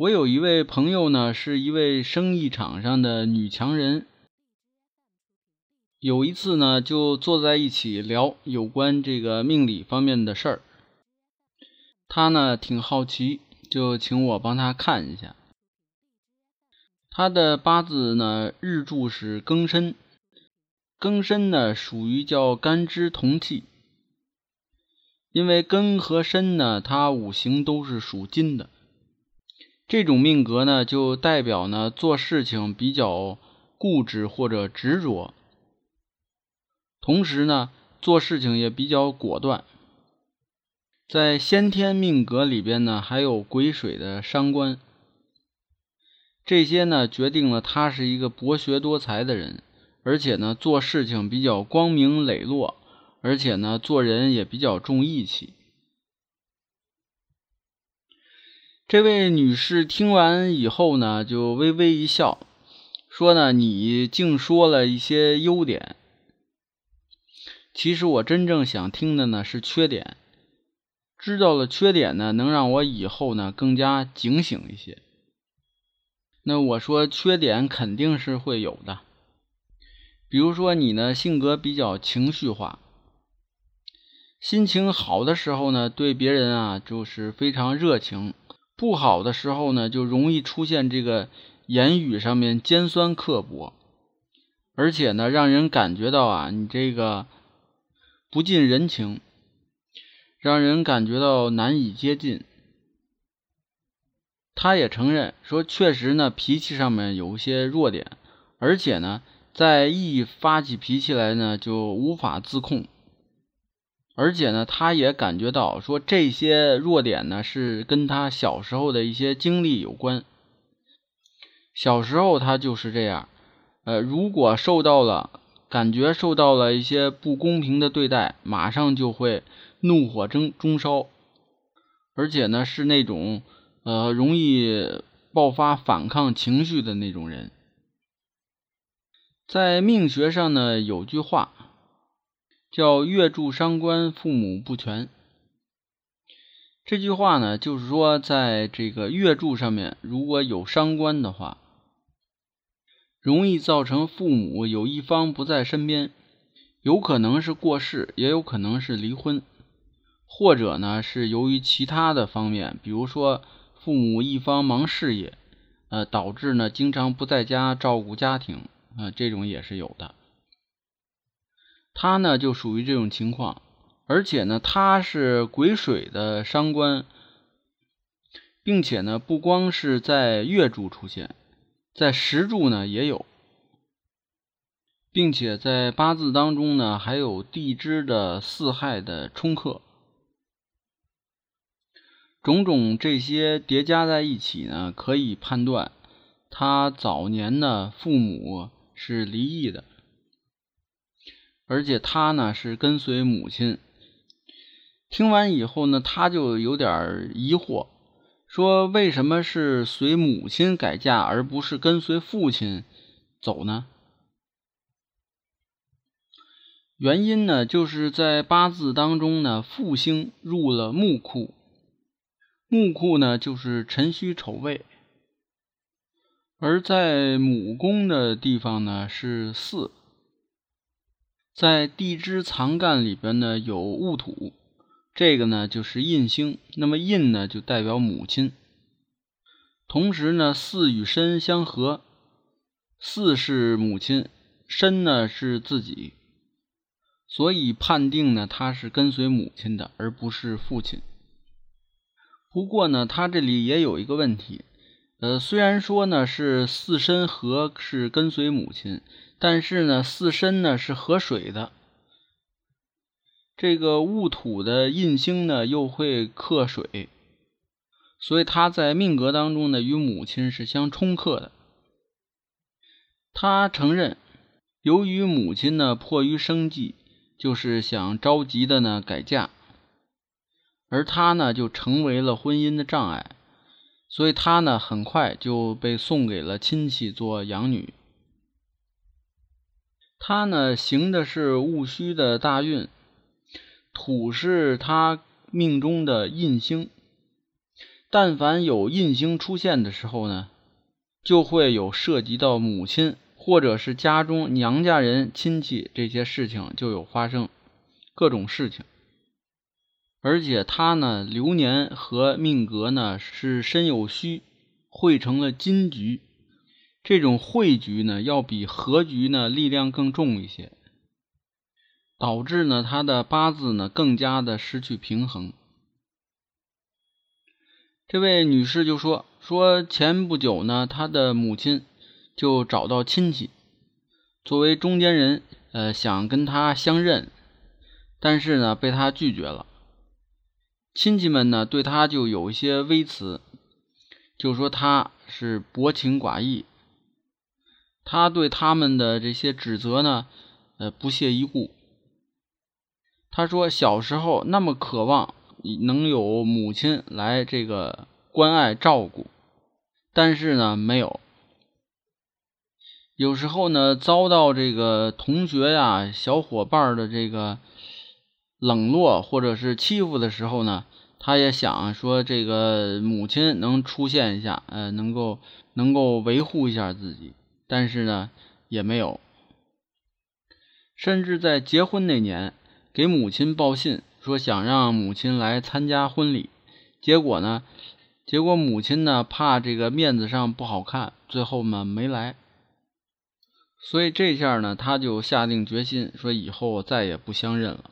我有一位朋友呢，是一位生意场上的女强人。有一次呢，就坐在一起聊有关这个命理方面的事儿。他呢挺好奇，就请我帮他看一下。他的八字呢，日柱是庚申，庚申呢属于叫干支同气，因为庚和申呢，它五行都是属金的。这种命格呢，就代表呢做事情比较固执或者执着，同时呢做事情也比较果断。在先天命格里边呢，还有癸水的伤官，这些呢决定了他是一个博学多才的人，而且呢做事情比较光明磊落，而且呢做人也比较重义气。这位女士听完以后呢，就微微一笑，说：“呢，你净说了一些优点，其实我真正想听的呢是缺点。知道了缺点呢，能让我以后呢更加警醒一些。那我说缺点肯定是会有的，比如说你呢性格比较情绪化，心情好的时候呢，对别人啊就是非常热情。”不好的时候呢，就容易出现这个言语上面尖酸刻薄，而且呢，让人感觉到啊，你这个不近人情，让人感觉到难以接近。他也承认说，确实呢，脾气上面有一些弱点，而且呢，在一发起脾气来呢，就无法自控。而且呢，他也感觉到说这些弱点呢是跟他小时候的一些经历有关。小时候他就是这样，呃，如果受到了感觉受到了一些不公平的对待，马上就会怒火中中烧，而且呢是那种呃容易爆发反抗情绪的那种人。在命学上呢有句话。叫月柱伤官，父母不全。这句话呢，就是说，在这个月柱上面如果有伤官的话，容易造成父母有一方不在身边，有可能是过世，也有可能是离婚，或者呢是由于其他的方面，比如说父母一方忙事业，呃，导致呢经常不在家照顾家庭，啊，这种也是有的。他呢就属于这种情况，而且呢他是癸水的伤官，并且呢不光是在月柱出现，在时柱呢也有，并且在八字当中呢还有地支的四害的冲克，种种这些叠加在一起呢，可以判断他早年呢父母是离异的。而且他呢是跟随母亲。听完以后呢，他就有点疑惑，说：“为什么是随母亲改嫁，而不是跟随父亲走呢？”原因呢，就是在八字当中呢，父星入了木库，木库呢就是辰戌丑未，而在母宫的地方呢是巳。在地支藏干里边呢有戊土，这个呢就是印星。那么印呢就代表母亲，同时呢巳与申相合，巳是母亲，申呢是自己，所以判定呢他是跟随母亲的，而不是父亲。不过呢他这里也有一个问题，呃虽然说呢是巳申合是跟随母亲。但是呢，四申呢是合水的，这个戊土的印星呢又会克水，所以他在命格当中呢与母亲是相冲克的。他承认，由于母亲呢迫于生计，就是想着急的呢改嫁，而他呢就成为了婚姻的障碍，所以他呢很快就被送给了亲戚做养女。他呢行的是戊戌的大运，土是他命中的印星，但凡有印星出现的时候呢，就会有涉及到母亲或者是家中娘家人亲戚这些事情就有发生各种事情，而且他呢流年和命格呢是身有戌，汇成了金局。这种汇局呢，要比合局呢力量更重一些，导致呢他的八字呢更加的失去平衡。这位女士就说说前不久呢，她的母亲就找到亲戚，作为中间人，呃，想跟他相认，但是呢被他拒绝了。亲戚们呢对他就有一些微词，就说他是薄情寡义。他对他们的这些指责呢，呃，不屑一顾。他说小时候那么渴望能有母亲来这个关爱照顾，但是呢没有。有时候呢遭到这个同学呀、小伙伴的这个冷落或者是欺负的时候呢，他也想说这个母亲能出现一下，呃，能够能够维护一下自己。但是呢，也没有。甚至在结婚那年，给母亲报信说想让母亲来参加婚礼，结果呢，结果母亲呢怕这个面子上不好看，最后呢没来。所以这下呢，他就下定决心说以后再也不相认了。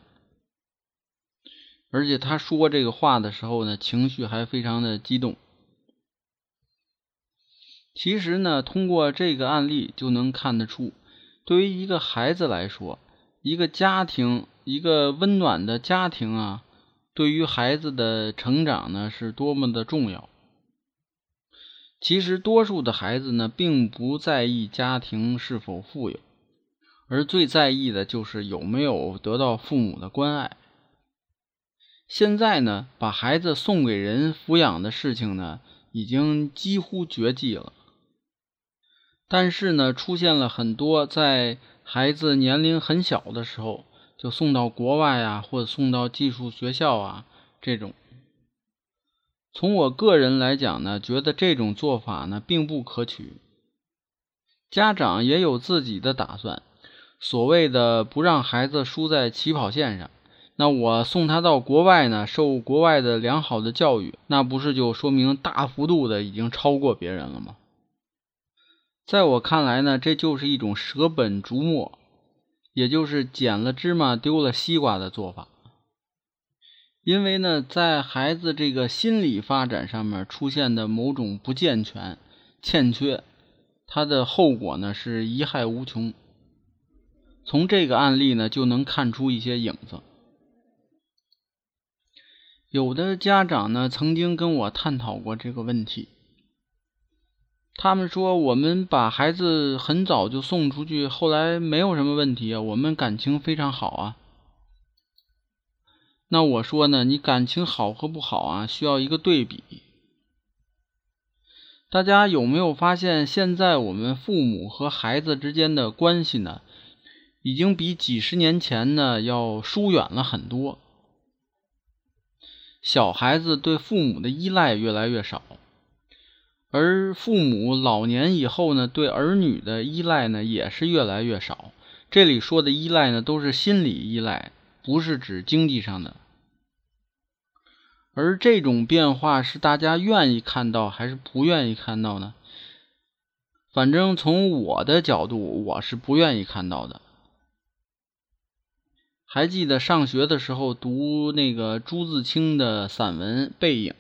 而且他说这个话的时候呢，情绪还非常的激动。其实呢，通过这个案例就能看得出，对于一个孩子来说，一个家庭，一个温暖的家庭啊，对于孩子的成长呢，是多么的重要。其实，多数的孩子呢，并不在意家庭是否富有，而最在意的就是有没有得到父母的关爱。现在呢，把孩子送给人抚养的事情呢，已经几乎绝迹了。但是呢，出现了很多在孩子年龄很小的时候就送到国外啊，或者送到寄宿学校啊这种。从我个人来讲呢，觉得这种做法呢并不可取。家长也有自己的打算，所谓的不让孩子输在起跑线上，那我送他到国外呢，受国外的良好的教育，那不是就说明大幅度的已经超过别人了吗？在我看来呢，这就是一种舍本逐末，也就是捡了芝麻丢了西瓜的做法。因为呢，在孩子这个心理发展上面出现的某种不健全、欠缺，它的后果呢是贻害无穷。从这个案例呢就能看出一些影子。有的家长呢曾经跟我探讨过这个问题。他们说：“我们把孩子很早就送出去，后来没有什么问题啊，我们感情非常好啊。”那我说呢，你感情好和不好啊，需要一个对比。大家有没有发现，现在我们父母和孩子之间的关系呢，已经比几十年前呢要疏远了很多？小孩子对父母的依赖越来越少。而父母老年以后呢，对儿女的依赖呢也是越来越少。这里说的依赖呢，都是心理依赖，不是指经济上的。而这种变化是大家愿意看到还是不愿意看到呢？反正从我的角度，我是不愿意看到的。还记得上学的时候读那个朱自清的散文《背影》。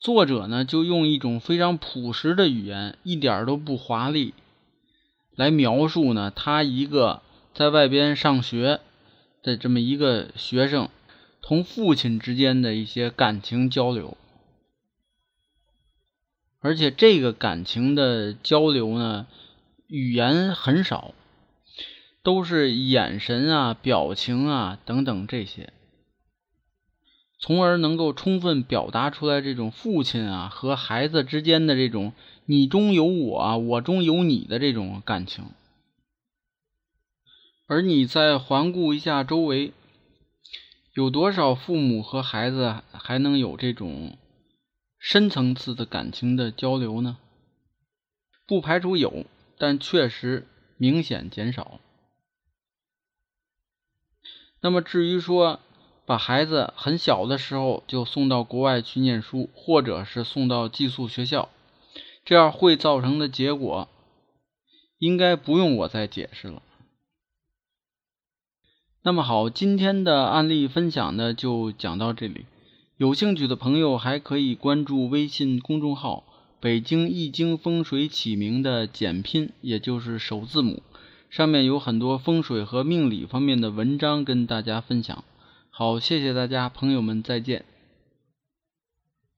作者呢，就用一种非常朴实的语言，一点都不华丽，来描述呢他一个在外边上学，的这么一个学生同父亲之间的一些感情交流，而且这个感情的交流呢，语言很少，都是眼神啊、表情啊等等这些，从而能够充分表达出来这种父亲啊和孩子之间的这种你中有我，我中有你的这种感情。而你再环顾一下周围，有多少父母和孩子还能有这种深层次的感情的交流呢？不排除有，但确实明显减少。那么至于说把孩子很小的时候就送到国外去念书，或者是送到寄宿学校，这样会造成的结果，应该不用我再解释了。那么好，今天的案例分享呢就讲到这里。有兴趣的朋友还可以关注微信公众号“北京易经风水起名”的简拼，也就是首字母，上面有很多风水和命理方面的文章跟大家分享。好，谢谢大家，朋友们再见。